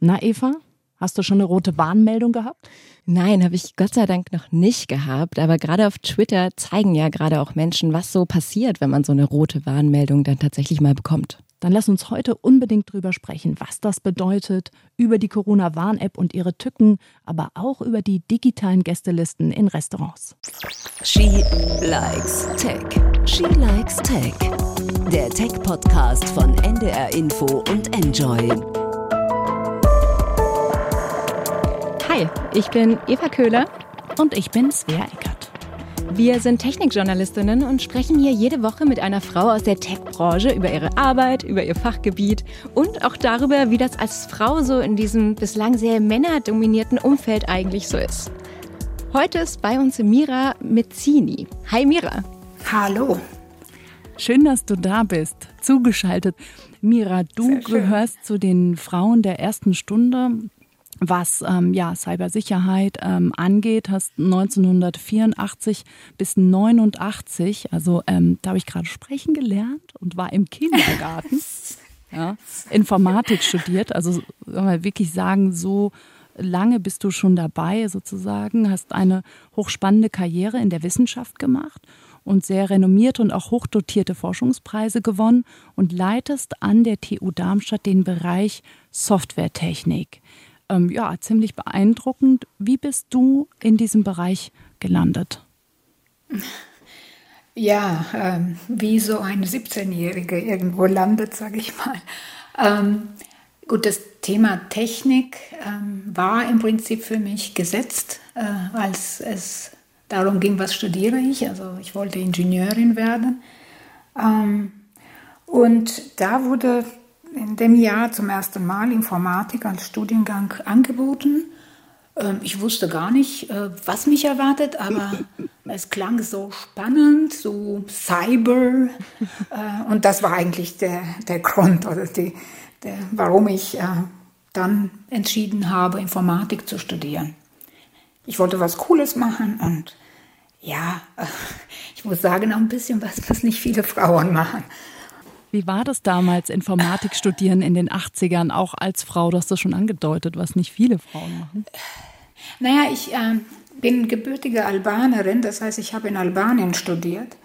Na, Eva, hast du schon eine rote Warnmeldung gehabt? Nein, habe ich Gott sei Dank noch nicht gehabt. Aber gerade auf Twitter zeigen ja gerade auch Menschen, was so passiert, wenn man so eine rote Warnmeldung dann tatsächlich mal bekommt. Dann lass uns heute unbedingt drüber sprechen, was das bedeutet, über die Corona-Warn-App und ihre Tücken, aber auch über die digitalen Gästelisten in Restaurants. She likes Tech. She likes Tech. Der Tech-Podcast von NDR Info und Enjoy. Hi, ich bin Eva Köhler. Und ich bin Svea Eckert. Wir sind Technikjournalistinnen und sprechen hier jede Woche mit einer Frau aus der Tech-Branche über ihre Arbeit, über ihr Fachgebiet und auch darüber, wie das als Frau so in diesem bislang sehr männerdominierten Umfeld eigentlich so ist. Heute ist bei uns Mira Mezzini. Hi Mira. Hallo. Schön, dass du da bist, zugeschaltet. Mira, du gehörst zu den Frauen der ersten Stunde was ähm, ja, Cybersicherheit ähm, angeht, hast 1984 bis 89, also ähm, da habe ich gerade sprechen gelernt und war im Kindergarten, ja, Informatik studiert, also mal wirklich sagen, so lange bist du schon dabei sozusagen, hast eine hochspannende Karriere in der Wissenschaft gemacht und sehr renommierte und auch hochdotierte Forschungspreise gewonnen und leitest an der TU Darmstadt den Bereich Softwaretechnik ähm, ja, ziemlich beeindruckend. Wie bist du in diesem Bereich gelandet? Ja, ähm, wie so eine 17-Jährige irgendwo landet, sage ich mal. Ähm, gut, das Thema Technik ähm, war im Prinzip für mich gesetzt, äh, als es darum ging, was studiere ich. Also ich wollte Ingenieurin werden. Ähm, und da wurde in dem Jahr zum ersten Mal Informatik als Studiengang angeboten. Ähm, ich wusste gar nicht, äh, was mich erwartet, aber es klang so spannend, so cyber. Äh, und das war eigentlich der, der Grund, oder die, der, warum ich äh, dann entschieden habe, Informatik zu studieren. Ich wollte was Cooles machen und ja, ich muss sagen, auch ein bisschen was, was nicht viele Frauen machen. Wie war das damals, Informatik studieren in den 80ern, auch als Frau? Du hast das schon angedeutet, was nicht viele Frauen machen. Naja, ich äh, bin gebürtige Albanerin, das heißt, ich habe in Albanien studiert.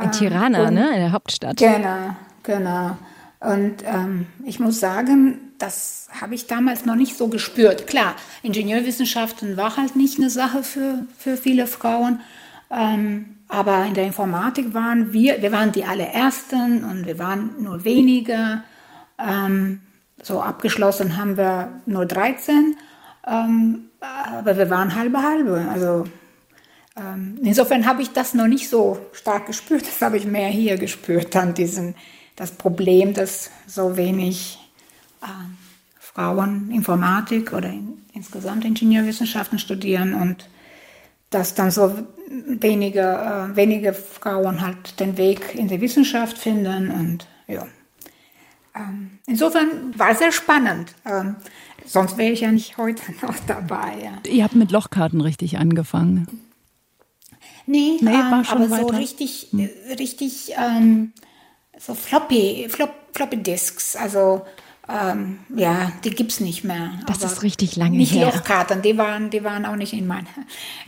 In Tirana, ähm, ne, in der Hauptstadt. Genau, genau. Und ähm, ich muss sagen, das habe ich damals noch nicht so gespürt. Klar, Ingenieurwissenschaften war halt nicht eine Sache für, für viele Frauen. Ähm, aber in der Informatik waren wir, wir waren die allerersten und wir waren nur wenige. Ähm, so abgeschlossen haben wir nur 13, ähm, aber wir waren halbe halbe. Also ähm, insofern habe ich das noch nicht so stark gespürt. Das habe ich mehr hier gespürt, dann diesen, das Problem, dass so wenig äh, Frauen Informatik oder in, insgesamt Ingenieurwissenschaften studieren und dass dann so wenige, äh, wenige Frauen halt den Weg in die Wissenschaft finden und ja. Ähm, insofern war es sehr spannend. Ähm, sonst wäre ich ja nicht heute noch dabei. Ja. Ihr habt mit Lochkarten richtig angefangen. Nee, nee ähm, aber weiter. so richtig, hm. richtig ähm, so floppy, flop, floppy Disks, also ähm, ja, die gibt es nicht mehr. Das ist richtig lange nicht her. Nicht Lochkarten, die waren, die waren auch nicht in, meine,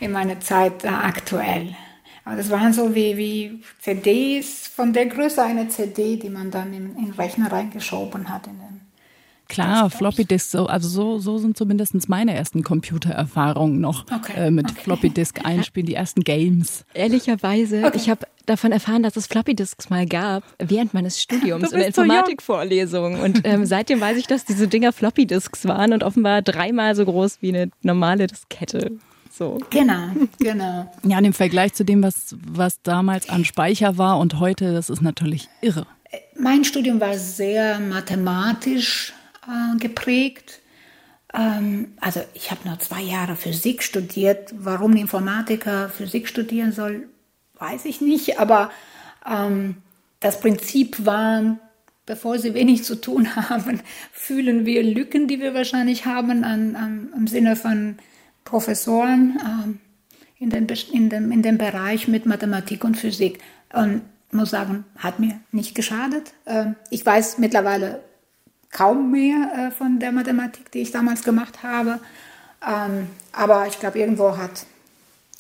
in meiner Zeit äh, aktuell. Aber das waren so wie, wie CDs von der Größe einer CD, die man dann in, in den Rechner reingeschoben hat. In den Klar, Floppy Disk, so, also so, so sind zumindest meine ersten Computererfahrungen noch okay. äh, mit okay. Floppy Disk einspielen, die ersten Games. Ehrlicherweise, okay. ich habe davon erfahren, dass es Floppy Disks mal gab während meines Studiums in der Informatikvorlesung. Und ähm, seitdem weiß ich, dass diese Dinger Floppy Disks waren und offenbar dreimal so groß wie eine normale Diskette. So. Genau, genau. Ja, und im Vergleich zu dem, was, was damals an Speicher war und heute, das ist natürlich irre. Mein Studium war sehr mathematisch äh, geprägt. Ähm, also ich habe nur zwei Jahre Physik studiert. Warum ein Informatiker Physik studieren soll, weiß ich nicht. Aber ähm, das Prinzip war, bevor sie wenig zu tun haben, fühlen wir Lücken, die wir wahrscheinlich haben an, an, im Sinne von Professoren ähm, in, den, in, dem, in dem Bereich mit Mathematik und Physik. Und muss sagen, hat mir nicht geschadet. Ähm, ich weiß mittlerweile kaum mehr äh, von der Mathematik, die ich damals gemacht habe. Ähm, aber ich glaube, irgendwo hat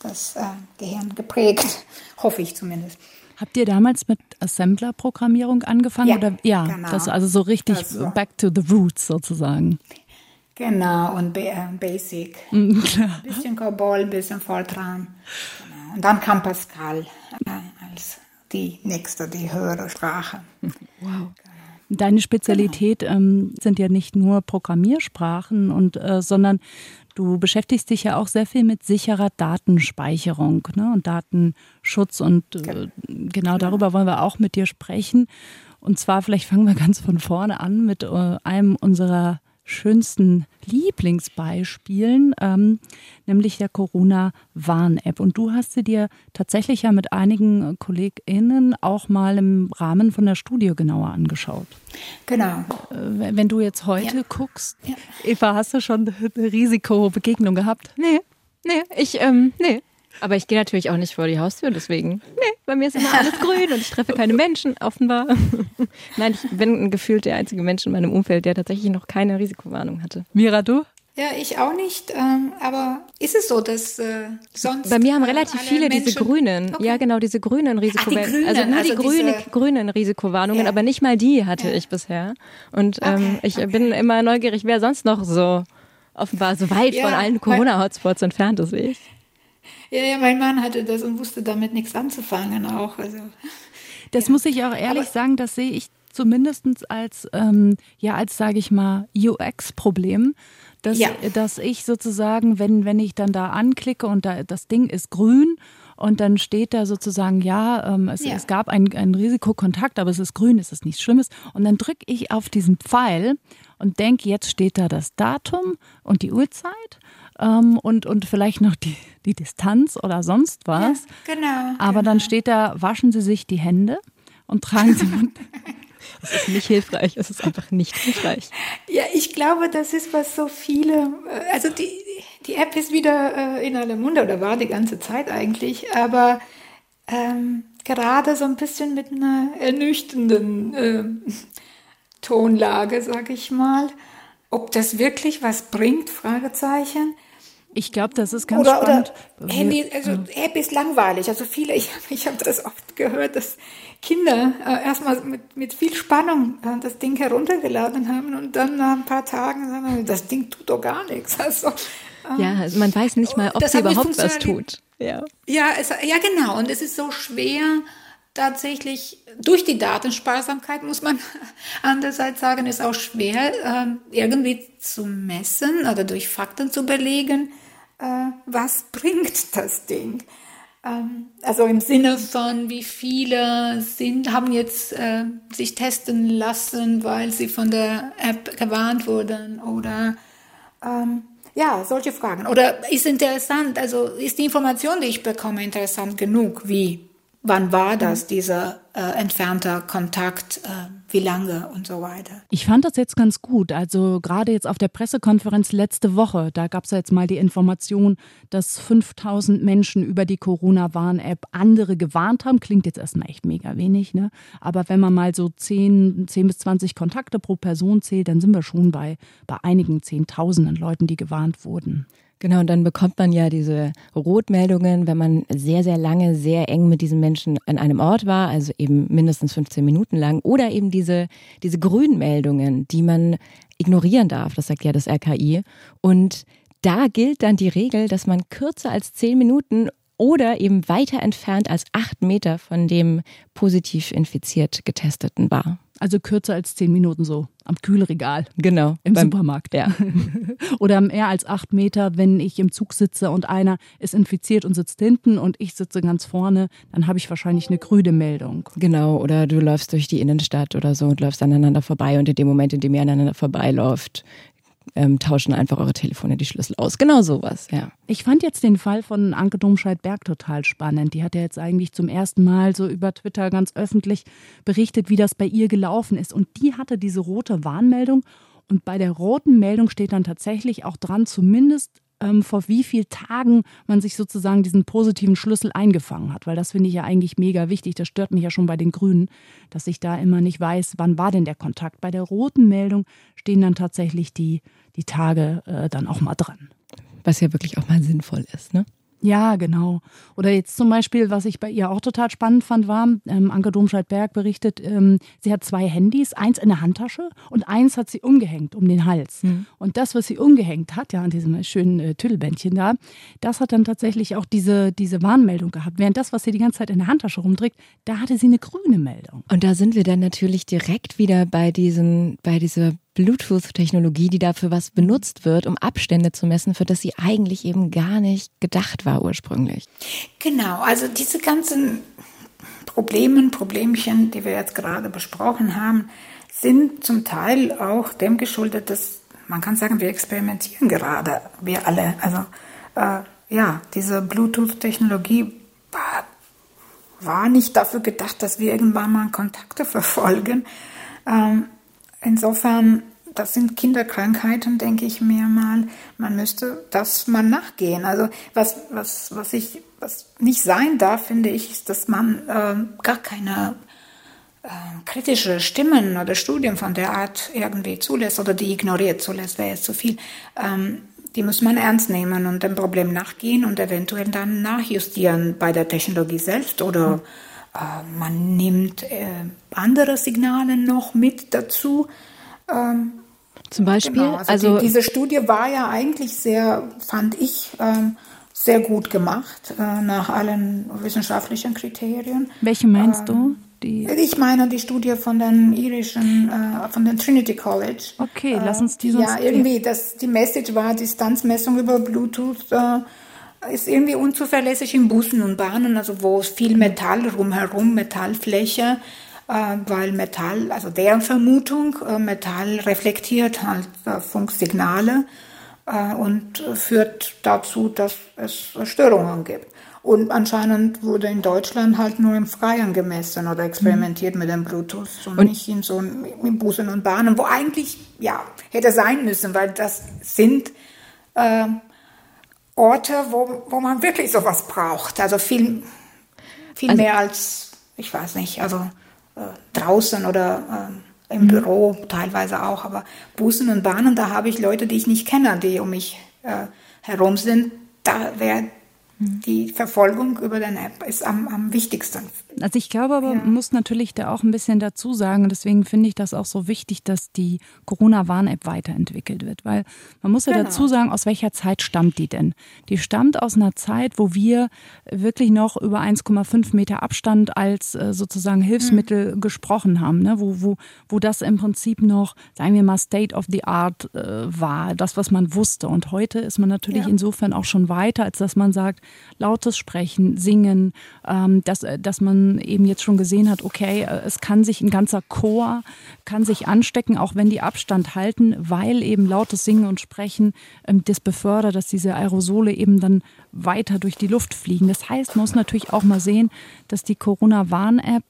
das äh, Gehirn geprägt, hoffe ich zumindest. Habt ihr damals mit Assembler-Programmierung angefangen? Ja, oder? ja genau. das also so richtig back to the roots sozusagen. Genau, und äh, Basic. Mhm, ein bisschen COBOL, ein bisschen Fortran. Genau. Und dann kam Pascal äh, als die nächste, die höhere Sprache. Wow. Deine Spezialität genau. ähm, sind ja nicht nur Programmiersprachen und äh, sondern du beschäftigst dich ja auch sehr viel mit sicherer Datenspeicherung ne, und Datenschutz und äh, genau darüber wollen wir auch mit dir sprechen. Und zwar vielleicht fangen wir ganz von vorne an mit äh, einem unserer schönsten Lieblingsbeispielen, ähm, nämlich der Corona-Warn-App. Und du hast sie dir tatsächlich ja mit einigen KollegInnen auch mal im Rahmen von der Studie genauer angeschaut. Genau. Äh, wenn du jetzt heute ja. guckst, ja. Eva, hast du schon eine Risikobegegnung gehabt? Nee, nee, ich, ähm, nee. Aber ich gehe natürlich auch nicht vor die Haustür, deswegen. Nee, bei mir ist immer alles grün und ich treffe keine Menschen, offenbar. Nein, ich bin gefühlt der einzige Mensch in meinem Umfeld, der tatsächlich noch keine Risikowarnung hatte. Mira, du? Ja, ich auch nicht. Ähm, aber ist es so, dass äh, sonst. Bei mir haben relativ viele Menschen diese grünen. Okay. Ja, genau, diese grünen Risikowarnungen. Also nur also die grüne, grünen Risikowarnungen, ja. aber nicht mal die hatte ja. ich bisher. Und ähm, okay, ich okay. bin immer neugierig, wer sonst noch so offenbar so weit ja, von allen Corona-Hotspots entfernt ist wie ich. Ja, ja, mein Mann hatte das und wusste damit nichts anzufangen auch. Also, das ja. muss ich auch ehrlich Aber, sagen, das sehe ich zumindest als, ähm, ja, als sage ich mal, UX-Problem. Dass, ja. dass ich sozusagen, wenn, wenn ich dann da anklicke und da, das Ding ist grün und dann steht da sozusagen, ja, ähm, es, ja. es gab einen, einen Risikokontakt, aber es ist grün, es ist nichts Schlimmes. Und dann drücke ich auf diesen Pfeil und denke, jetzt steht da das Datum und die Uhrzeit ähm, und, und vielleicht noch die, die Distanz oder sonst was. Ja, genau. Aber genau. dann steht da, waschen Sie sich die Hände und tragen Sie Mund. Das ist nicht hilfreich, es ist einfach nicht hilfreich. Ja, ich glaube, das ist, was so viele, äh, also die, die App ist wieder äh, in aller Munde oder war die ganze Zeit eigentlich, aber ähm, gerade so ein bisschen mit einer ernüchternden äh, Tonlage, sag ich mal. Ob das wirklich was bringt? Fragezeichen. Ich glaube, das ist ganz oder, spannend. Oder Handy, also App ist langweilig. Also viele, ich, ich habe das oft gehört, dass Kinder äh, erstmal mit, mit viel Spannung äh, das Ding heruntergeladen haben und dann nach ein paar Tagen sagen, das Ding tut doch gar nichts. Also, äh, ja, also man weiß nicht mal, ob sie überhaupt was tut. Ja, ja, es, ja, genau. Und es ist so schwer, tatsächlich durch die Datensparsamkeit, muss man andererseits sagen, ist auch schwer, ähm, irgendwie zu messen oder durch Fakten zu belegen, äh, was bringt das Ding. Ähm, also im Sinne von, wie viele sind, haben jetzt äh, sich testen lassen, weil sie von der App gewarnt wurden oder ähm, ja, solche Fragen. Oder ist interessant, also ist die Information, die ich bekomme, interessant genug, wie wann war das, dieser äh, entfernter Kontakt, äh, wie lange und so weiter. Ich fand das jetzt ganz gut. Also gerade jetzt auf der Pressekonferenz letzte Woche, da gab es ja jetzt mal die Information, dass 5000 Menschen über die Corona-Warn-App andere gewarnt haben. Klingt jetzt erstmal echt mega wenig, ne? Aber wenn man mal so 10, 10 bis 20 Kontakte pro Person zählt, dann sind wir schon bei, bei einigen Zehntausenden Leuten, die gewarnt wurden. Genau, und dann bekommt man ja diese Rotmeldungen, wenn man sehr, sehr lange, sehr eng mit diesen Menschen an einem Ort war, also eben mindestens 15 Minuten lang, oder eben diese, diese Grünmeldungen, die man ignorieren darf, das sagt ja das RKI. Und da gilt dann die Regel, dass man kürzer als 10 Minuten oder eben weiter entfernt als acht Meter von dem positiv infiziert Getesteten war. Also kürzer als zehn Minuten so am Kühlregal. Genau. Im beim, Supermarkt. Ja. Oder mehr als acht Meter, wenn ich im Zug sitze und einer ist infiziert und sitzt hinten und ich sitze ganz vorne, dann habe ich wahrscheinlich eine grüne Meldung. Genau. Oder du läufst durch die Innenstadt oder so und läufst aneinander vorbei und in dem Moment, in dem ihr aneinander vorbeiläuft, ähm, tauschen einfach eure Telefone die Schlüssel aus. Genau sowas, ja. Ich fand jetzt den Fall von Anke Domscheit-Berg total spannend. Die hat ja jetzt eigentlich zum ersten Mal so über Twitter ganz öffentlich berichtet, wie das bei ihr gelaufen ist. Und die hatte diese rote Warnmeldung. Und bei der roten Meldung steht dann tatsächlich auch dran, zumindest ähm, vor wie vielen Tagen man sich sozusagen diesen positiven Schlüssel eingefangen hat, weil das finde ich ja eigentlich mega wichtig. Das stört mich ja schon bei den Grünen, dass ich da immer nicht weiß, wann war denn der Kontakt. Bei der roten Meldung stehen dann tatsächlich die, die Tage äh, dann auch mal dran. Was ja wirklich auch mal sinnvoll ist, ne? Ja, genau. Oder jetzt zum Beispiel, was ich bei ihr auch total spannend fand, war, ähm, Anke Domscheit-Berg berichtet, ähm, sie hat zwei Handys, eins in der Handtasche und eins hat sie umgehängt um den Hals. Mhm. Und das, was sie umgehängt hat, ja, an diesem schönen äh, Tüdelbändchen da, das hat dann tatsächlich auch diese, diese Warnmeldung gehabt. Während das, was sie die ganze Zeit in der Handtasche rumträgt, da hatte sie eine grüne Meldung. Und da sind wir dann natürlich direkt wieder bei diesen, bei dieser Bluetooth-Technologie, die dafür was benutzt wird, um Abstände zu messen, für das sie eigentlich eben gar nicht gedacht war ursprünglich. Genau, also diese ganzen Problemen, Problemchen, die wir jetzt gerade besprochen haben, sind zum Teil auch dem geschuldet, dass man kann sagen, wir experimentieren gerade, wir alle. Also äh, ja, diese Bluetooth-Technologie war, war, nicht dafür gedacht, dass wir irgendwann mal Kontakte verfolgen. Ähm, Insofern, das sind Kinderkrankheiten, denke ich mir mal. Man müsste das mal nachgehen. Also was, was, was ich, was nicht sein darf, finde ich, ist, dass man äh, gar keine äh, kritische Stimmen oder Studien von der Art irgendwie zulässt oder die ignoriert zulässt, wäre jetzt zu viel. Ähm, die muss man ernst nehmen und dem Problem nachgehen und eventuell dann nachjustieren bei der Technologie selbst oder mhm man nimmt äh, andere Signale noch mit dazu. Ähm, Zum Beispiel? Genau, also, also die, diese Studie war ja eigentlich sehr, fand ich, ähm, sehr gut gemacht, äh, nach allen wissenschaftlichen Kriterien. Welche meinst du? Ähm, die ich meine die Studie von den irischen, äh, von den Trinity College. Okay, lass uns die sonst... Ja, irgendwie, das, die Message war Distanzmessung über Bluetooth äh, ist irgendwie unzuverlässig in Bussen und Bahnen, also wo viel Metall rumherum, Metallfläche, äh, weil Metall, also deren Vermutung, äh, Metall reflektiert halt äh, Funksignale und führt dazu, dass es Störungen gibt. Und anscheinend wurde in Deutschland halt nur im Freien gemessen oder experimentiert mhm. mit dem Bluetooth und, und, nicht in so in Bussen und Bahnen, wo eigentlich ja hätte sein müssen, weil das sind äh, Orte, wo, wo man wirklich sowas braucht. Also viel, viel also, mehr als, ich weiß nicht, also äh, draußen oder äh, im mhm. Büro teilweise auch. Aber Bussen und Bahnen, da habe ich Leute, die ich nicht kenne, die um mich äh, herum sind. Da wäre die Verfolgung über den App ist am, am wichtigsten. Also ich glaube aber, ja. man muss natürlich da auch ein bisschen dazu sagen, deswegen finde ich das auch so wichtig, dass die Corona-Warn-App weiterentwickelt wird, weil man muss ja genau. dazu sagen, aus welcher Zeit stammt die denn? Die stammt aus einer Zeit, wo wir wirklich noch über 1,5 Meter Abstand als äh, sozusagen Hilfsmittel mhm. gesprochen haben, ne? wo, wo, wo das im Prinzip noch, sagen wir mal, State of the Art äh, war, das, was man wusste. Und heute ist man natürlich ja. insofern auch schon weiter, als dass man sagt, lautes Sprechen, Singen, ähm, dass, äh, dass man eben jetzt schon gesehen hat, okay, äh, es kann sich ein ganzer Chor, kann sich anstecken, auch wenn die Abstand halten, weil eben lautes Singen und Sprechen ähm, das befördert, dass diese Aerosole eben dann weiter durch die Luft fliegen. Das heißt, man muss natürlich auch mal sehen, dass die Corona-Warn-App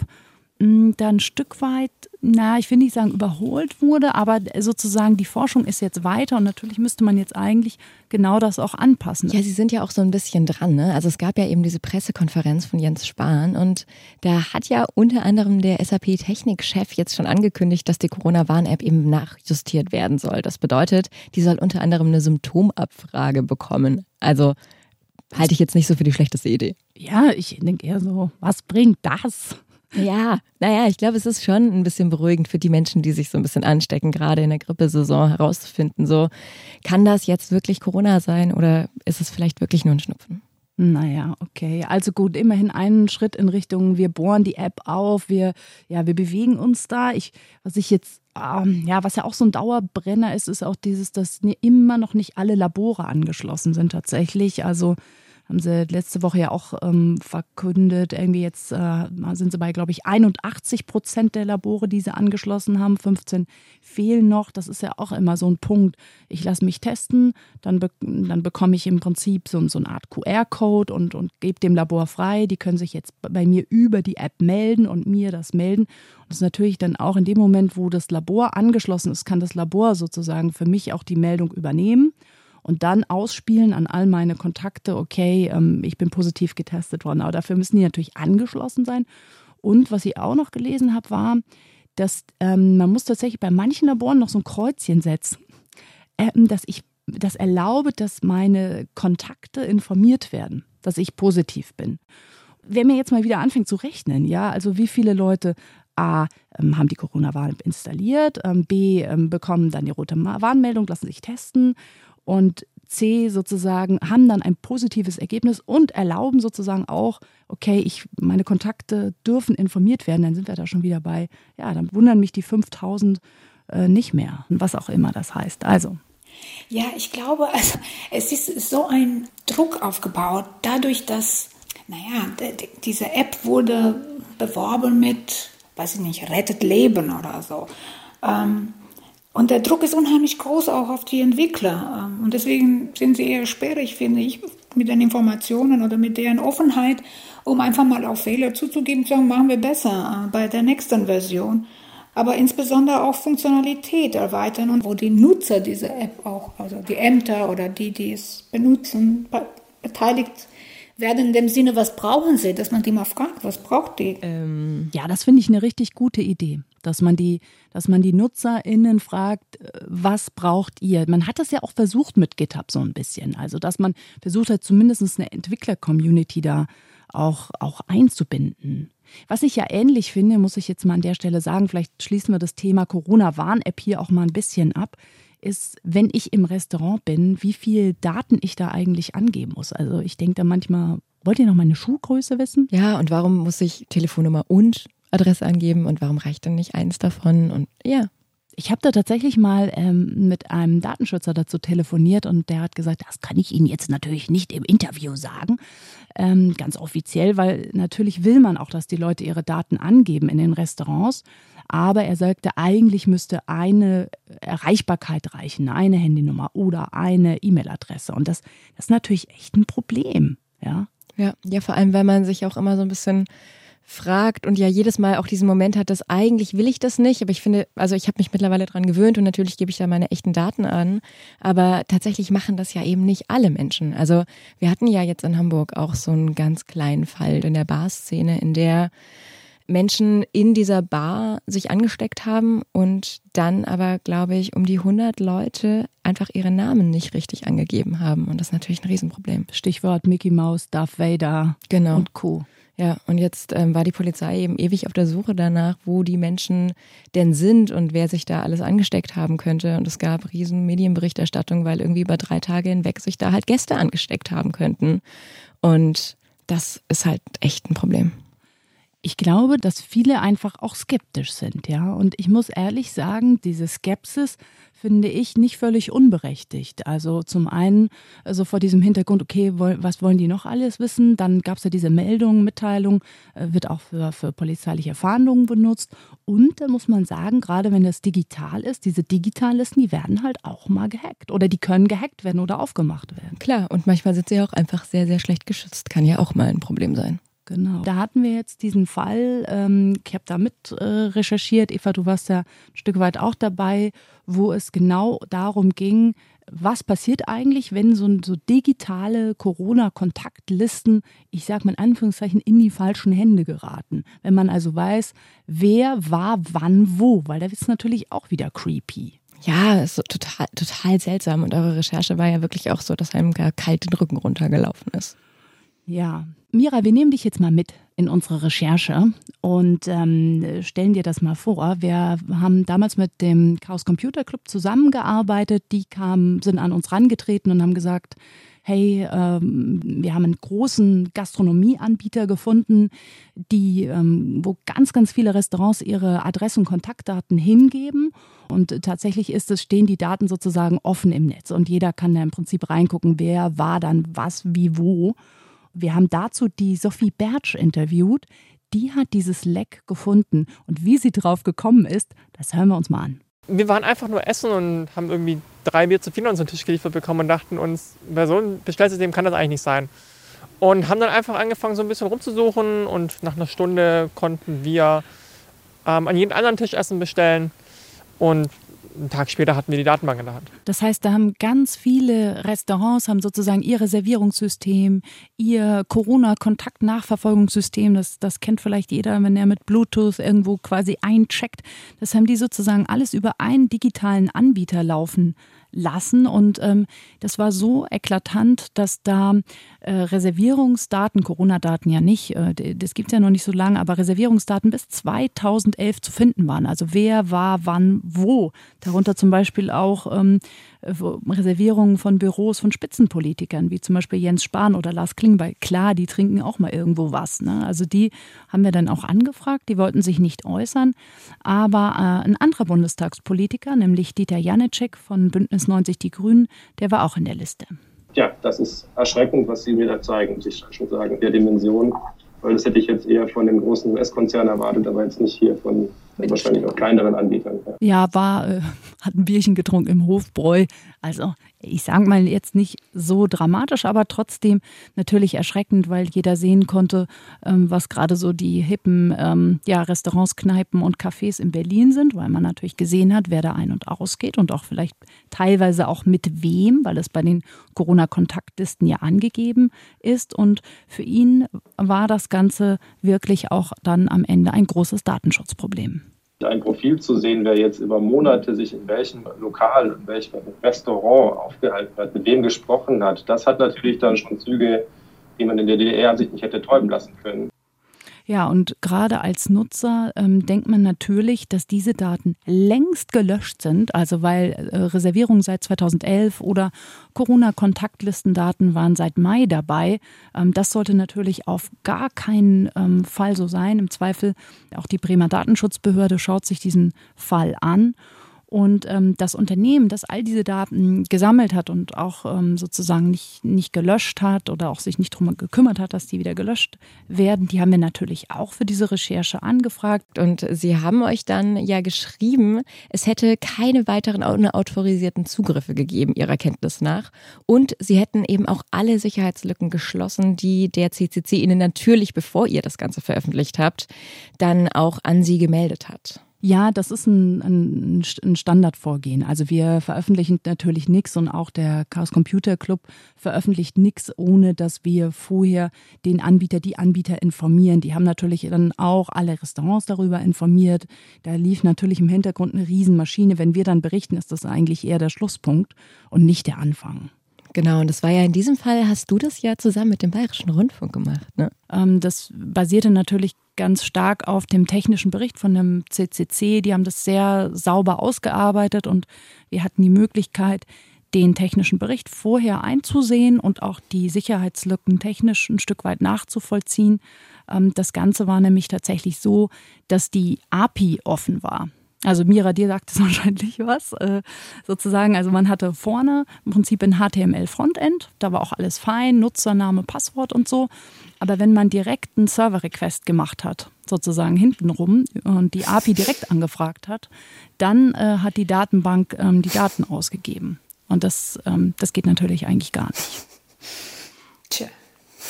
da ein Stück weit, na, ich will nicht sagen überholt wurde, aber sozusagen die Forschung ist jetzt weiter und natürlich müsste man jetzt eigentlich genau das auch anpassen. Ja, Sie sind ja auch so ein bisschen dran. Ne? Also es gab ja eben diese Pressekonferenz von Jens Spahn und da hat ja unter anderem der SAP-Technikchef jetzt schon angekündigt, dass die Corona-Warn-App eben nachjustiert werden soll. Das bedeutet, die soll unter anderem eine Symptomabfrage bekommen. Also halte ich jetzt nicht so für die schlechteste Idee. Ja, ich denke eher so, was bringt das? Ja, naja, ich glaube, es ist schon ein bisschen beruhigend für die Menschen, die sich so ein bisschen anstecken, gerade in der Grippesaison herauszufinden, so, kann das jetzt wirklich Corona sein oder ist es vielleicht wirklich nur ein Schnupfen? Naja, okay. Also gut, immerhin einen Schritt in Richtung, wir bohren die App auf, wir, ja, wir bewegen uns da. Ich, was ich jetzt, ähm, ja, was ja auch so ein Dauerbrenner ist, ist auch dieses, dass immer noch nicht alle Labore angeschlossen sind tatsächlich. Also haben sie letzte Woche ja auch ähm, verkündet. Irgendwie jetzt äh, sind sie bei, glaube ich, 81 Prozent der Labore, die sie angeschlossen haben. 15 fehlen noch. Das ist ja auch immer so ein Punkt. Ich lasse mich testen, dann, be dann bekomme ich im Prinzip so, so eine Art QR-Code und, und gebe dem Labor frei. Die können sich jetzt bei mir über die App melden und mir das melden. Und das ist natürlich dann auch in dem Moment, wo das Labor angeschlossen ist, kann das Labor sozusagen für mich auch die Meldung übernehmen und dann ausspielen an all meine Kontakte, okay, ähm, ich bin positiv getestet worden. Aber dafür müssen die natürlich angeschlossen sein. Und was ich auch noch gelesen habe, war, dass ähm, man muss tatsächlich bei manchen Laboren noch so ein Kreuzchen setzen, ähm, dass ich das erlaube, dass meine Kontakte informiert werden, dass ich positiv bin. Wer mir jetzt mal wieder anfängt zu rechnen, ja, also wie viele Leute A, ähm, haben die Corona-Warn installiert, ähm, B, ähm, bekommen dann die rote Warnmeldung, lassen sich testen und C sozusagen haben dann ein positives Ergebnis und erlauben sozusagen auch, okay, ich, meine Kontakte dürfen informiert werden, dann sind wir da schon wieder bei, ja, dann wundern mich die 5000 äh, nicht mehr, was auch immer das heißt. Also. Ja, ich glaube, also, es ist so ein Druck aufgebaut, dadurch, dass, naja, diese App wurde beworben mit, weiß ich nicht, rettet Leben oder so. Ähm, und der Druck ist unheimlich groß auch auf die Entwickler. Ähm, und deswegen sind sie eher sperrig, finde ich, mit den Informationen oder mit deren Offenheit, um einfach mal auf Fehler zuzugeben, zu sagen, machen wir besser äh, bei der nächsten Version. Aber insbesondere auch Funktionalität erweitern und wo die Nutzer dieser App auch, also die Ämter oder die, die es benutzen, beteiligt werden in dem Sinne, was brauchen sie, dass man die mal fragt, was braucht die? Ähm, ja, das finde ich eine richtig gute Idee, dass man die, dass man die NutzerInnen fragt, äh, was braucht ihr? Man hat das ja auch versucht mit GitHub so ein bisschen, also dass man versucht hat, zumindest eine Entwickler-Community da auch, auch einzubinden. Was ich ja ähnlich finde, muss ich jetzt mal an der Stelle sagen, vielleicht schließen wir das Thema Corona-Warn-App hier auch mal ein bisschen ab ist, wenn ich im Restaurant bin, wie viel Daten ich da eigentlich angeben muss. Also ich denke da manchmal, wollt ihr noch meine Schuhgröße wissen? Ja, und warum muss ich Telefonnummer und Adresse angeben und warum reicht denn nicht eins davon? Und ja. Ich habe da tatsächlich mal ähm, mit einem Datenschützer dazu telefoniert und der hat gesagt, das kann ich Ihnen jetzt natürlich nicht im Interview sagen, ähm, ganz offiziell, weil natürlich will man auch, dass die Leute ihre Daten angeben in den Restaurants. Aber er sagte, eigentlich müsste eine Erreichbarkeit reichen, eine Handynummer oder eine E-Mail-Adresse. Und das, das ist natürlich echt ein Problem. Ja? ja, ja, vor allem, weil man sich auch immer so ein bisschen fragt und ja jedes Mal auch diesen Moment hat, dass eigentlich will ich das nicht, aber ich finde, also ich habe mich mittlerweile dran gewöhnt und natürlich gebe ich da meine echten Daten an, aber tatsächlich machen das ja eben nicht alle Menschen. Also wir hatten ja jetzt in Hamburg auch so einen ganz kleinen Fall in der Barszene, in der Menschen in dieser Bar sich angesteckt haben und dann aber, glaube ich, um die 100 Leute einfach ihre Namen nicht richtig angegeben haben. Und das ist natürlich ein Riesenproblem. Stichwort Mickey Mouse, Darth Vader genau. und Co. Ja, und jetzt ähm, war die Polizei eben ewig auf der Suche danach, wo die Menschen denn sind und wer sich da alles angesteckt haben könnte. Und es gab riesen Medienberichterstattung, weil irgendwie über drei Tage hinweg sich da halt Gäste angesteckt haben könnten. Und das ist halt echt ein Problem. Ich glaube, dass viele einfach auch skeptisch sind, ja. Und ich muss ehrlich sagen, diese Skepsis finde ich nicht völlig unberechtigt. Also zum einen so also vor diesem Hintergrund, okay, was wollen die noch alles wissen? Dann gab es ja diese Meldung, Mitteilung, äh, wird auch für, für polizeiliche Fahndungen benutzt. Und da muss man sagen, gerade wenn das digital ist, diese Digitallisten, die werden halt auch mal gehackt oder die können gehackt werden oder aufgemacht werden. Klar, und manchmal sind sie auch einfach sehr, sehr schlecht geschützt. Kann ja auch mal ein Problem sein. Genau. Da hatten wir jetzt diesen Fall, ähm, ich habe da mit äh, recherchiert, Eva, du warst ja ein Stück weit auch dabei, wo es genau darum ging, was passiert eigentlich, wenn so, so digitale Corona-Kontaktlisten, ich sage mal in Anführungszeichen, in die falschen Hände geraten. Wenn man also weiß, wer war wann wo, weil da ist natürlich auch wieder creepy. Ja, ist so total, total seltsam. Und eure Recherche war ja wirklich auch so, dass einem gar kalt den Rücken runtergelaufen ist. Ja, Mira, wir nehmen dich jetzt mal mit in unsere Recherche und ähm, stellen dir das mal vor. Wir haben damals mit dem Chaos Computer Club zusammengearbeitet. Die kamen, sind an uns rangetreten und haben gesagt, hey, ähm, wir haben einen großen Gastronomieanbieter gefunden, die, ähm, wo ganz, ganz viele Restaurants ihre Adresse und Kontaktdaten hingeben. Und tatsächlich ist es, stehen die Daten sozusagen offen im Netz und jeder kann da im Prinzip reingucken, wer war dann was, wie, wo. Wir haben dazu die Sophie Bertsch interviewt. Die hat dieses Leck gefunden. Und wie sie drauf gekommen ist, das hören wir uns mal an. Wir waren einfach nur essen und haben irgendwie drei Bier zu viel an unseren Tisch geliefert bekommen und dachten uns, bei so einem Bestellsystem kann das eigentlich nicht sein. Und haben dann einfach angefangen, so ein bisschen rumzusuchen und nach einer Stunde konnten wir ähm, an jedem anderen Tisch Essen bestellen. Und einen Tag später hatten wir die Datenbank in der Hand. Das heißt, da haben ganz viele Restaurants haben sozusagen ihr Reservierungssystem, ihr Corona-Kontakt-Nachverfolgungssystem, das, das kennt vielleicht jeder, wenn er mit Bluetooth irgendwo quasi eincheckt. Das haben die sozusagen alles über einen digitalen Anbieter laufen lassen. Und ähm, das war so eklatant, dass da Reservierungsdaten, Corona-Daten ja nicht, äh, das gibt es ja noch nicht so lange, aber Reservierungsdaten bis 2011 zu finden waren. Also wer war wann wo. Darunter zum Beispiel auch ähm, Reservierungen von Büros von Spitzenpolitikern, wie zum Beispiel Jens Spahn oder Lars Klingbeil. Klar, die trinken auch mal irgendwo was. Ne? Also die haben wir dann auch angefragt, die wollten sich nicht äußern. Aber äh, ein anderer Bundestagspolitiker, nämlich Dieter Janicek von Bündnis 90 Die Grünen, der war auch in der Liste. Ja, das ist erschreckend, was Sie mir da zeigen, muss ich schon sagen, der Dimension. Weil das hätte ich jetzt eher von dem großen US-Konzern erwartet, aber jetzt nicht hier von wahrscheinlich auch kleineren Anbietern. Ja, ja war, äh, hat ein Bierchen getrunken im Hofbräu. Also ich sage mal jetzt nicht so dramatisch, aber trotzdem natürlich erschreckend, weil jeder sehen konnte, ähm, was gerade so die hippen ähm, ja, Restaurants, Kneipen und Cafés in Berlin sind, weil man natürlich gesehen hat, wer da ein- und ausgeht und auch vielleicht teilweise auch mit wem, weil es bei den Corona-Kontaktlisten ja angegeben ist. Und für ihn war das Ganze wirklich auch dann am Ende ein großes Datenschutzproblem ein Profil zu sehen, wer jetzt über Monate sich in welchem Lokal, in welchem Restaurant aufgehalten hat, mit wem gesprochen hat, das hat natürlich dann schon Züge, die man in der DDR sich nicht hätte träumen lassen können. Ja, und gerade als Nutzer ähm, denkt man natürlich, dass diese Daten längst gelöscht sind, also weil äh, Reservierungen seit 2011 oder Corona-Kontaktlistendaten waren seit Mai dabei. Ähm, das sollte natürlich auf gar keinen ähm, Fall so sein. Im Zweifel auch die Bremer Datenschutzbehörde schaut sich diesen Fall an und ähm, das Unternehmen, das all diese Daten gesammelt hat und auch ähm, sozusagen nicht, nicht gelöscht hat oder auch sich nicht darum gekümmert hat, dass die wieder gelöscht werden, die haben wir natürlich auch für diese Recherche angefragt. Und Sie haben euch dann ja geschrieben, es hätte keine weiteren unautorisierten Zugriffe gegeben, Ihrer Kenntnis nach. Und Sie hätten eben auch alle Sicherheitslücken geschlossen, die der CCC Ihnen natürlich, bevor ihr das Ganze veröffentlicht habt, dann auch an Sie gemeldet hat. Ja, das ist ein, ein, ein Standardvorgehen. Also wir veröffentlichen natürlich nichts und auch der Chaos Computer Club veröffentlicht nichts, ohne dass wir vorher den Anbieter, die Anbieter informieren. Die haben natürlich dann auch alle Restaurants darüber informiert. Da lief natürlich im Hintergrund eine Riesenmaschine. Wenn wir dann berichten, ist das eigentlich eher der Schlusspunkt und nicht der Anfang. Genau, und das war ja in diesem Fall, hast du das ja zusammen mit dem Bayerischen Rundfunk gemacht, ne? Ähm, das basierte natürlich ganz stark auf dem technischen Bericht von dem CCC. Die haben das sehr sauber ausgearbeitet und wir hatten die Möglichkeit, den technischen Bericht vorher einzusehen und auch die Sicherheitslücken technisch ein Stück weit nachzuvollziehen. Ähm, das Ganze war nämlich tatsächlich so, dass die API offen war. Also Mira, dir sagt es wahrscheinlich was, äh, sozusagen. Also man hatte vorne im Prinzip ein HTML-Frontend, da war auch alles fein, Nutzername, Passwort und so. Aber wenn man direkt einen Server-Request gemacht hat, sozusagen hintenrum und die API direkt angefragt hat, dann äh, hat die Datenbank ähm, die Daten ausgegeben. Und das, ähm, das geht natürlich eigentlich gar nicht. Tja.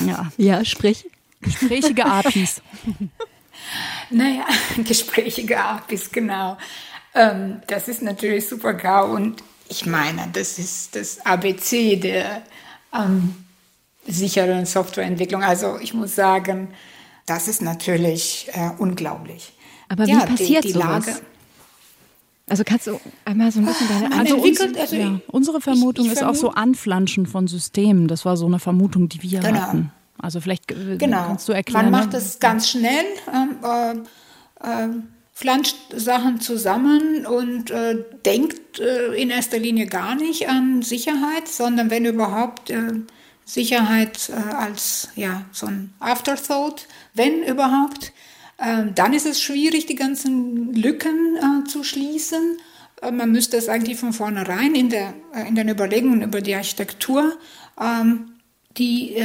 Ja, ja sprich. Gesprächige APIs. Naja, gesprächige APIs, genau. Ähm, das ist natürlich super GAU und ich meine, das ist das ABC der ähm, sicheren Softwareentwicklung. Also ich muss sagen, das ist natürlich äh, unglaublich. Aber wie ja, passiert die, die sowas? Lage, also kannst du einmal so ein bisschen deine Man also, uns, also ja, unsere Vermutung ich, ich ist auch so Anflanschen von Systemen. Das war so eine Vermutung, die wir genau. hatten. Also vielleicht äh, genau. kannst du erklären. Man macht es ganz schnell, ähm, äh, äh, flanscht Sachen zusammen und äh, denkt äh, in erster Linie gar nicht an Sicherheit, sondern wenn überhaupt äh, Sicherheit als ja so ein Afterthought, wenn überhaupt. Ähm, dann ist es schwierig, die ganzen Lücken zu schließen. man müsste es eigentlich von vornherein in, der, in den Überlegungen über die Architektur ähm, die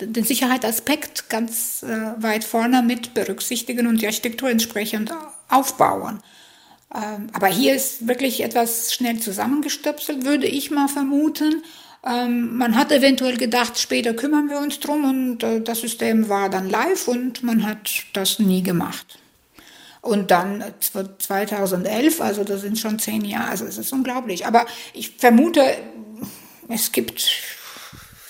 den Sicherheitsaspekt ganz äh, weit vorne mit berücksichtigen und die Architektur entsprechend aufbauen. Ähm, aber hier ist wirklich etwas schnell zusammengestöpselt, würde ich mal vermuten. Ähm, man hat eventuell gedacht, später kümmern wir uns drum und äh, das System war dann live und man hat das nie gemacht. Und dann 2011, also das sind schon zehn Jahre, also es ist unglaublich. Aber ich vermute, es gibt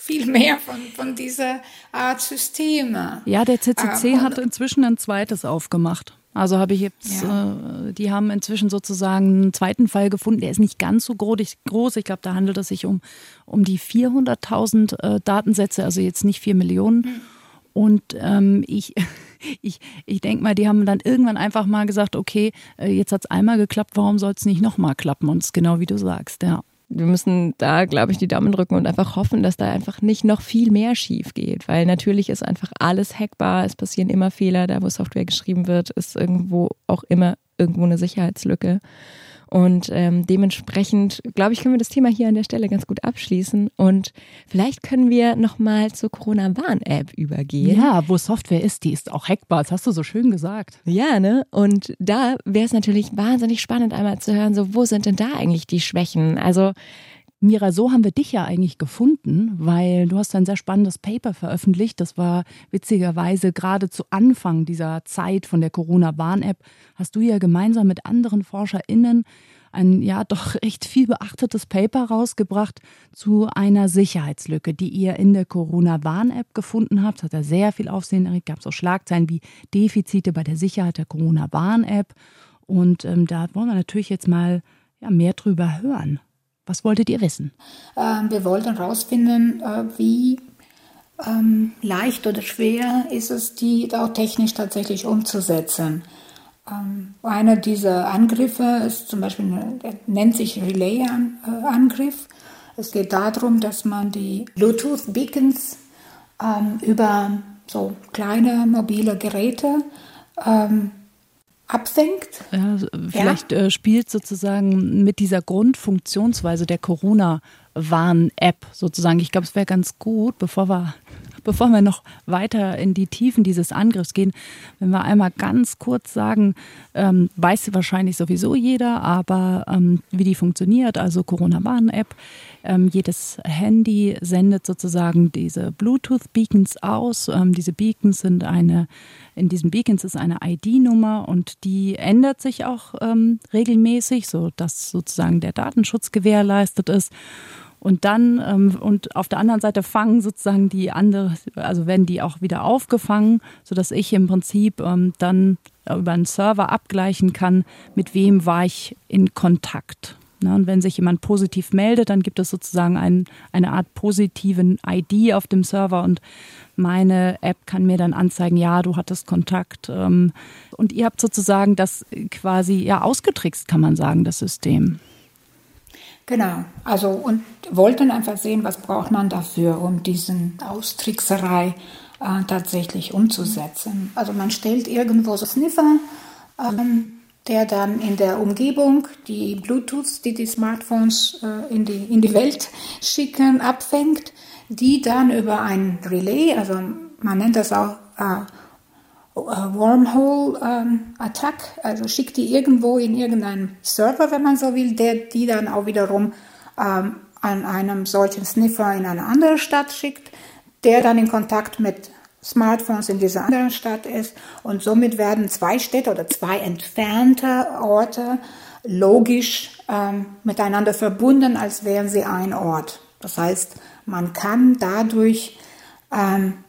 viel mehr von, von dieser Art Systeme. Ja, der CCC äh, hat inzwischen ein zweites aufgemacht. Also habe ich jetzt, ja. äh, die haben inzwischen sozusagen einen zweiten Fall gefunden. Der ist nicht ganz so groß. Ich glaube, da handelt es sich um, um die 400.000 äh, Datensätze, also jetzt nicht 4 Millionen. Mhm. Und ähm, ich, ich, ich denke mal, die haben dann irgendwann einfach mal gesagt, okay, äh, jetzt hat es einmal geklappt, warum soll es nicht nochmal klappen? Und es ist genau wie du sagst, ja wir müssen da, glaube ich, die Daumen drücken und einfach hoffen, dass da einfach nicht noch viel mehr schief geht, weil natürlich ist einfach alles hackbar, es passieren immer Fehler, da wo Software geschrieben wird, ist irgendwo auch immer irgendwo eine Sicherheitslücke. Und ähm, dementsprechend, glaube ich, können wir das Thema hier an der Stelle ganz gut abschließen. Und vielleicht können wir nochmal zur Corona-Warn-App übergehen. Ja, wo Software ist, die ist auch hackbar. Das hast du so schön gesagt. Ja, ne? Und da wäre es natürlich wahnsinnig spannend, einmal zu hören, so, wo sind denn da eigentlich die Schwächen? Also, Mira, so haben wir dich ja eigentlich gefunden, weil du hast ein sehr spannendes Paper veröffentlicht. Das war witzigerweise gerade zu Anfang dieser Zeit von der Corona-Warn-App. Hast du ja gemeinsam mit anderen ForscherInnen ein ja doch recht viel beachtetes Paper rausgebracht zu einer Sicherheitslücke, die ihr in der Corona-Warn-App gefunden habt. Hat ja sehr viel Aufsehen erregt. Gab so Schlagzeilen wie Defizite bei der Sicherheit der Corona-Warn-App. Und ähm, da wollen wir natürlich jetzt mal ja, mehr drüber hören. Was wolltet ihr wissen? Ähm, wir wollten herausfinden, äh, wie ähm, leicht oder schwer ist es, die auch technisch tatsächlich umzusetzen. Ähm, einer dieser Angriffe ist zum Beispiel, nennt sich Relay-Angriff. Es geht darum, dass man die Bluetooth-Beacons ähm, über so kleine mobile Geräte ähm, absenkt. Ja, vielleicht ja. Äh, spielt sozusagen mit dieser Grundfunktionsweise der Corona-Warn-App sozusagen. Ich glaube, es wäre ganz gut, bevor wir bevor wir noch weiter in die Tiefen dieses Angriffs gehen, wenn wir einmal ganz kurz sagen, ähm, weiß wahrscheinlich sowieso jeder, aber ähm, wie die funktioniert, also Corona-Warn-App, ähm, jedes Handy sendet sozusagen diese Bluetooth-Beacons aus. Ähm, diese Beacons sind eine, in diesen Beacons ist eine ID-Nummer und die ändert sich auch ähm, regelmäßig, sodass sozusagen der Datenschutz gewährleistet ist. Und dann, ähm, und auf der anderen Seite fangen sozusagen die andere, also werden die auch wieder aufgefangen, sodass ich im Prinzip ähm, dann über einen Server abgleichen kann, mit wem war ich in Kontakt. Ne? Und wenn sich jemand positiv meldet, dann gibt es sozusagen ein, eine Art positiven ID auf dem Server und meine App kann mir dann anzeigen, ja, du hattest Kontakt. Ähm, und ihr habt sozusagen das quasi ja ausgetrickst, kann man sagen, das System. Genau, also und wollten einfach sehen, was braucht man dafür, um diesen Austrickserei äh, tatsächlich umzusetzen. Also man stellt irgendwo so Sniffer, ähm, der dann in der Umgebung die Bluetooth, die die Smartphones äh, in, die, in die Welt schicken, abfängt, die dann über ein Relais, also man nennt das auch äh, Wormhole ähm, Attack, also schickt die irgendwo in irgendeinen Server, wenn man so will, der die dann auch wiederum ähm, an einem solchen Sniffer in eine andere Stadt schickt, der dann in Kontakt mit Smartphones in dieser anderen Stadt ist und somit werden zwei Städte oder zwei entfernte Orte logisch ähm, miteinander verbunden, als wären sie ein Ort. Das heißt, man kann dadurch ähm,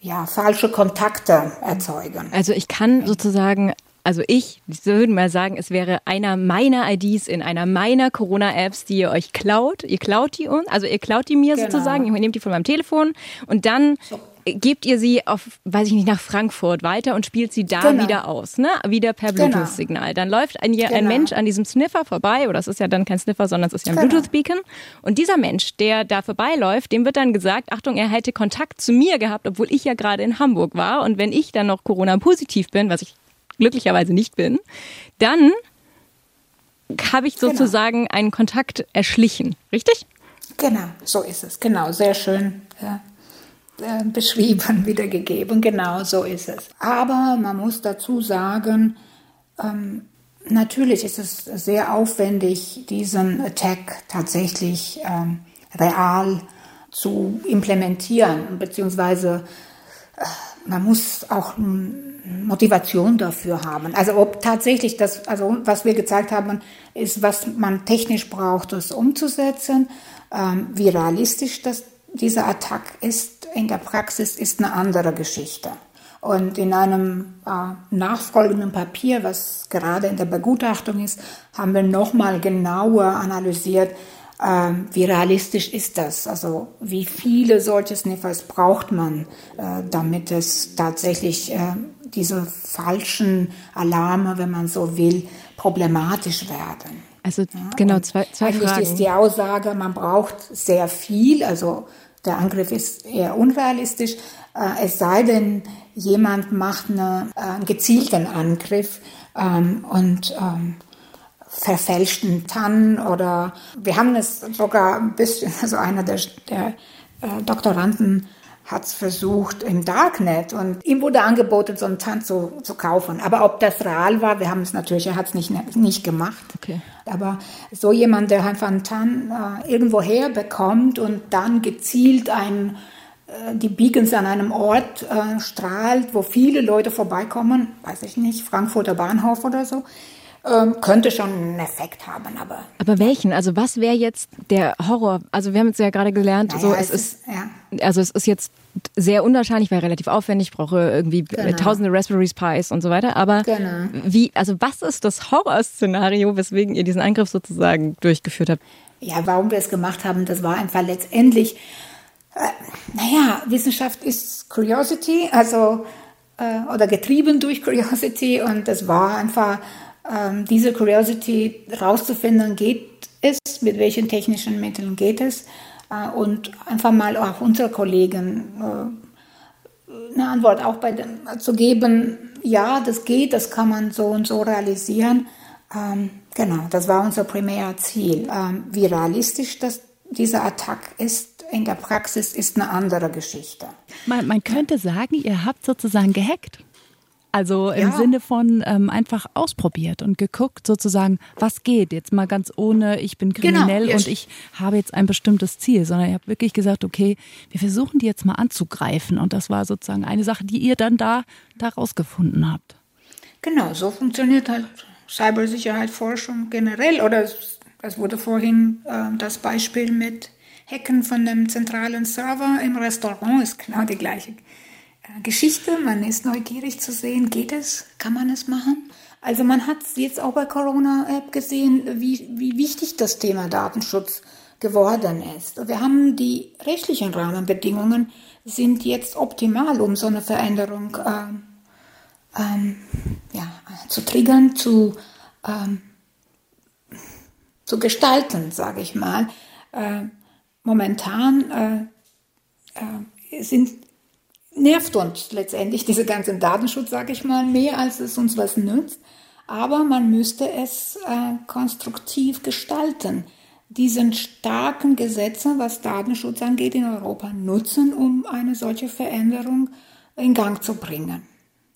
ja, falsche Kontakte erzeugen. Also ich kann sozusagen also ich, ich würde mal sagen, es wäre einer meiner IDs in einer meiner Corona-Apps, die ihr euch klaut. Ihr klaut die uns, also ihr klaut die mir genau. sozusagen, ihr nehmt die von meinem Telefon und dann. Gebt ihr sie auf, weiß ich nicht, nach Frankfurt weiter und spielt sie da genau. wieder aus, ne? Wieder per genau. Bluetooth-Signal. Dann läuft ein, ein, genau. Mensch an diesem Sniffer vorbei, oder es ist ja dann kein Sniffer, sondern es ist ja ein genau. Bluetooth-Beacon. Und dieser Mensch, der da vorbeiläuft, dem wird dann gesagt, Achtung, er hätte Kontakt zu mir gehabt, obwohl ich ja gerade in Hamburg war. Und wenn ich dann noch Corona-positiv bin, was ich glücklicherweise nicht bin, dann habe ich genau. sozusagen einen Kontakt erschlichen, richtig? Genau, so ist es. Genau, sehr schön äh, beschrieben, wiedergegeben. Genau, so ist es. Aber man muss dazu sagen, ähm, natürlich ist es sehr aufwendig, diesen Attack tatsächlich ähm, real zu implementieren, beziehungsweise äh, man muss auch Motivation dafür haben. Also ob tatsächlich das, also was wir gezeigt haben, ist, was man technisch braucht, das umzusetzen. Ähm, wie realistisch das, dieser Attack ist in der Praxis, ist eine andere Geschichte. Und in einem äh, nachfolgenden Papier, was gerade in der Begutachtung ist, haben wir nochmal genauer analysiert, äh, wie realistisch ist das? Also wie viele solche Sniffers braucht man, äh, damit es tatsächlich äh, diese falschen Alarme, wenn man so will, problematisch werden? Also genau, zwei, zwei Eigentlich Fragen. ist die Aussage, man braucht sehr viel, also der Angriff ist eher unrealistisch, äh, es sei denn, jemand macht eine, äh, einen gezielten Angriff ähm, und ähm, verfälschten Tannen oder wir haben es sogar ein bisschen, also einer der, der äh, Doktoranden hat es versucht im Darknet und ihm wurde angeboten, so einen Tann zu, zu kaufen. Aber ob das real war, wir haben es natürlich, er hat es nicht, nicht gemacht. Okay. Aber so jemand, der einfach einen Tann äh, irgendwo her bekommt und dann gezielt ein äh, die Beacons an einem Ort äh, strahlt, wo viele Leute vorbeikommen, weiß ich nicht, Frankfurter Bahnhof oder so, ähm, könnte schon einen Effekt haben, aber. Aber welchen? Also was wäre jetzt der Horror? Also wir haben jetzt ja gerade gelernt, Naja, so es es ist, ist- ja. also es ist jetzt sehr unwahrscheinlich, weil relativ aufwendig, ich brauche irgendwie Genau. tausende Raspberry Pis und so weiter. Aber Genau. wie, also was ist das Horrorszenario, weswegen ihr diesen Angriff sozusagen durchgeführt habt? Ja, warum wir es gemacht haben, das war einfach letztendlich, äh, naja, Wissenschaft ist Curiosity, also, äh, oder getrieben durch Curiosity und es war einfach, ähm, diese Curiosity rauszufinden, geht es, mit welchen technischen Mitteln geht es äh, und einfach mal auch unsere Kollegen äh, eine Antwort auch bei dem, zu geben, ja, das geht, das kann man so und so realisieren. Ähm, genau, das war unser Primärziel. Ähm, wie realistisch das, dieser Attack ist in der Praxis, ist eine andere Geschichte. Man, man könnte sagen, ihr habt sozusagen gehackt. Also im Ja. Sinne von ähm, einfach ausprobiert und geguckt, sozusagen, was geht. Jetzt mal ganz ohne, ich bin Genau, kriminell ja. und ich habe jetzt ein bestimmtes Ziel, sondern ihr habt wirklich gesagt, okay, wir versuchen die jetzt mal anzugreifen. Und das war sozusagen eine Sache, die ihr dann da, da rausgefunden habt. Genau, so funktioniert halt Cybersicherheitsforschung generell. Oder es, wurde vorhin äh, das Beispiel mit Hacken von dem zentralen Server im Restaurant ist genau die gleiche Geschichte. Man ist neugierig zu sehen, geht es, kann man es machen. Also man hat jetzt auch bei Corona-App gesehen, wie, wie wichtig das Thema Datenschutz geworden ist. Wir haben die rechtlichen Rahmenbedingungen sind jetzt optimal, um so eine Veränderung ähm, ähm, ja, zu triggern, zu, ähm, zu gestalten, sage ich mal. Äh, momentan äh, äh, sind, nervt uns letztendlich diese ganzen Datenschutz, sage ich mal, mehr als es uns was nützt. Aber man müsste es äh, konstruktiv gestalten. Diesen starken Gesetze, was Datenschutz angeht, in Europa nutzen, um eine solche Veränderung in Gang zu bringen.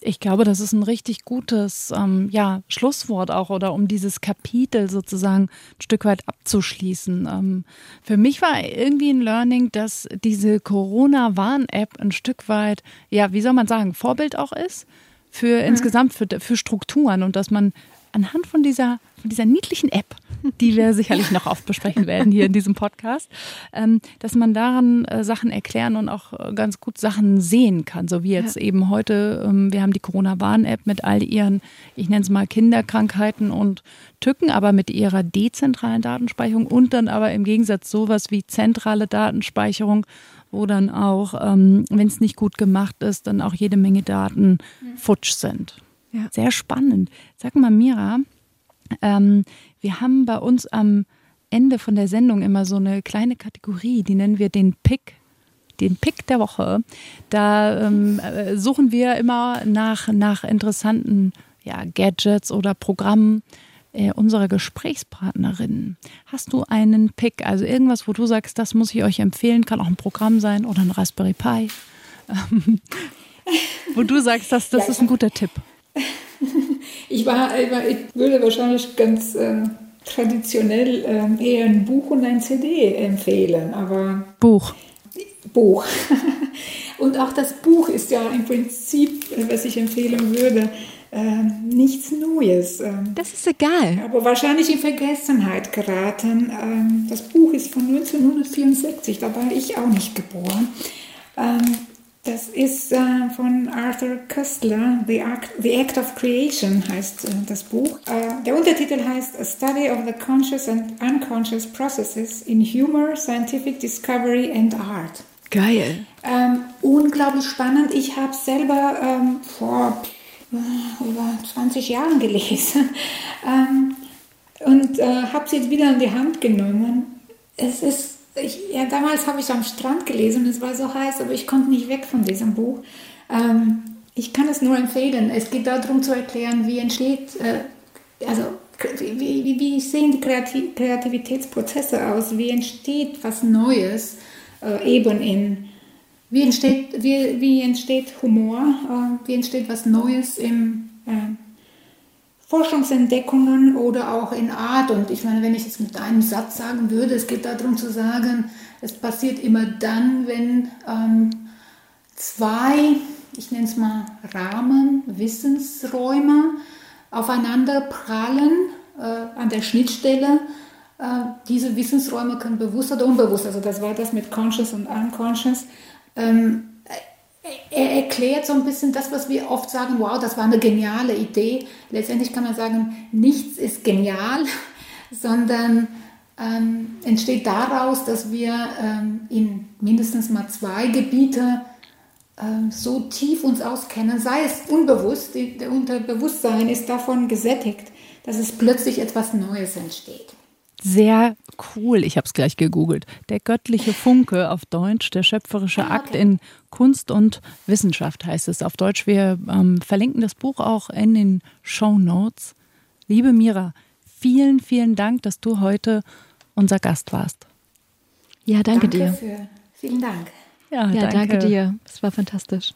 Ich glaube, das ist ein richtig gutes ähm, ja, Schlusswort auch oder um dieses Kapitel sozusagen ein Stück weit abzuschließen. Ähm, für mich war irgendwie ein Learning, dass diese Corona-Warn-App ein Stück weit, ja, wie soll man sagen, Vorbild auch ist für insgesamt für, für Strukturen und dass man anhand von dieser, von dieser niedlichen App, die wir sicherlich noch oft besprechen werden hier in diesem Podcast, ähm, dass man daran äh, Sachen erklären und auch äh, ganz gut Sachen sehen kann. So wie jetzt eben heute, ähm, wir haben die Corona-Warn-App mit all ihren, ich nenne es mal Kinderkrankheiten und Tücken, aber mit ihrer dezentralen Datenspeicherung und dann aber im Gegensatz sowas wie zentrale Datenspeicherung, wo dann auch, ähm, wenn es nicht gut gemacht ist, dann auch jede Menge Daten futsch sind. Ja. Sehr spannend. Sag mal, Mira, ähm, wir haben bei uns am Ende von der Sendung immer so eine kleine Kategorie, die nennen wir den Pick. Den Pick der Woche. Da ähm, äh, suchen wir immer nach, nach interessanten ja, Gadgets oder Programmen äh, unserer Gesprächspartnerinnen. Hast du einen Pick? Also irgendwas, wo du sagst, das muss ich euch empfehlen, kann auch ein Programm sein oder ein Raspberry Pi. Ähm, wo du sagst, das, das Ja, ist ein guter Tipp. Ich, war, ich, war, ich würde wahrscheinlich ganz äh, traditionell äh, eher ein Buch und ein CD empfehlen, aber Buch. Buch. Und auch das Buch ist ja im Prinzip, was ich empfehlen würde, äh, nichts Neues. Ähm, das ist egal. Aber wahrscheinlich in Vergessenheit geraten. Ähm, das Buch ist von 1964, da war ich auch nicht geboren. Ähm, das ist äh, von Arthur Köstler, The Act, The Act of Creation heißt äh, das Buch. Äh, der Untertitel heißt A Study of the Conscious and Unconscious Processes in Humor, Scientific Discovery and Art. Geil. Ähm, unglaublich spannend. Ich habe selber ähm, vor äh, über 20 Jahren gelesen ähm, und äh, habe sie jetzt wieder in die Hand genommen. Es ist ich, ja, damals habe ich am Strand gelesen es war so heiß, aber ich konnte nicht weg von diesem Buch. Ähm, ich kann es nur empfehlen. Es geht darum zu erklären, wie entsteht, äh, also wie, wie, wie sehen die Kreativ Kreativitätsprozesse aus, wie entsteht was Neues, äh, eben in, wie entsteht, wie, wie entsteht Humor, äh, wie entsteht was Neues im äh, Forschungsentdeckungen oder auch in Art. Und ich meine, wenn ich jetzt mit einem Satz sagen würde, es geht darum zu sagen, es passiert immer dann, wenn ähm, zwei, ich nenne es mal Rahmen, Wissensräume aufeinander prallen äh, an der Schnittstelle. Äh, diese Wissensräume können bewusst oder unbewusst, also das war das mit Conscious und Unconscious, ähm, er erklärt so ein bisschen das, was wir oft sagen, wow, das war eine geniale Idee. Letztendlich kann man sagen, nichts ist genial, sondern ähm, entsteht daraus, dass wir ähm, in mindestens mal zwei Gebiete ähm, so tief uns auskennen, sei es unbewusst, die, der Unterbewusstsein ist davon gesättigt, dass es plötzlich etwas Neues entsteht sehr cool. Ich habe es gleich gegoogelt. Der göttliche Funke auf Deutsch, der schöpferische ah, Akt in Kunst und Wissenschaft heißt es auf Deutsch. Wir ähm, verlinken das Buch auch in den Show Notes. Liebe Mira, vielen, vielen Dank, dass du heute unser Gast warst. Ja, danke, danke dir. Für, vielen Dank. Ja, ja danke. danke dir. Es war fantastisch.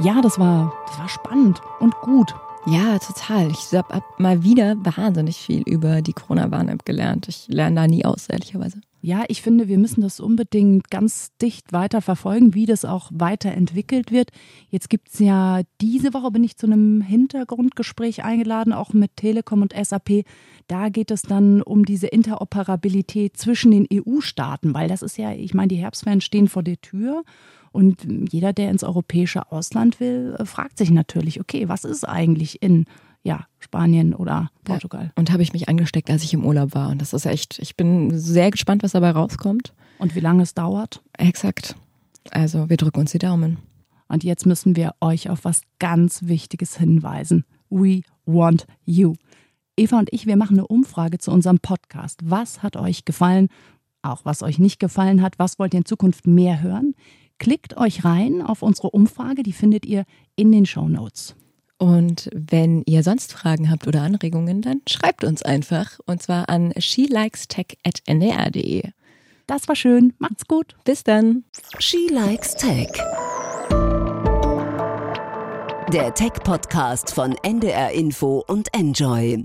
Ja, das war, das war spannend und gut. Ja, total. Ich habe mal wieder wahnsinnig viel über die Corona-Warn-App gelernt. Ich lerne da nie aus, ehrlicherweise. Ja, ich finde, wir müssen das unbedingt ganz dicht weiter verfolgen, wie das auch weiterentwickelt wird. Jetzt gibt es ja, diese Woche bin ich zu einem Hintergrundgespräch eingeladen, auch mit Telekom und SAP. Da geht es dann um diese Interoperabilität zwischen den EU-Staaten, weil das ist ja, ich meine, die Herbstferien stehen vor der Tür. Und jeder, der ins europäische Ausland will, äh, fragt sich natürlich, okay, was ist eigentlich in ja, Spanien oder Portugal? Ja, und habe ich mich angesteckt, als ich im Urlaub war. Und das ist echt, ich bin sehr gespannt, was dabei rauskommt. Und wie lange es dauert? Exakt. Also wir drücken uns die Daumen. Und jetzt müssen wir euch auf was ganz Wichtiges hinweisen. We want you. Eva und ich, wir machen eine Umfrage zu unserem Podcast. Was hat euch gefallen? Auch was euch nicht gefallen hat? Was wollt ihr in Zukunft mehr hören? Klickt euch rein auf unsere Umfrage, die findet ihr in den Show Notes. Und wenn ihr sonst Fragen habt oder Anregungen, dann schreibt uns einfach und zwar an shelikestech.ndr.de. Das war schön. Macht's gut. Bis dann. She Likes Tech. Der Tech-Podcast von NDR Info und Enjoy.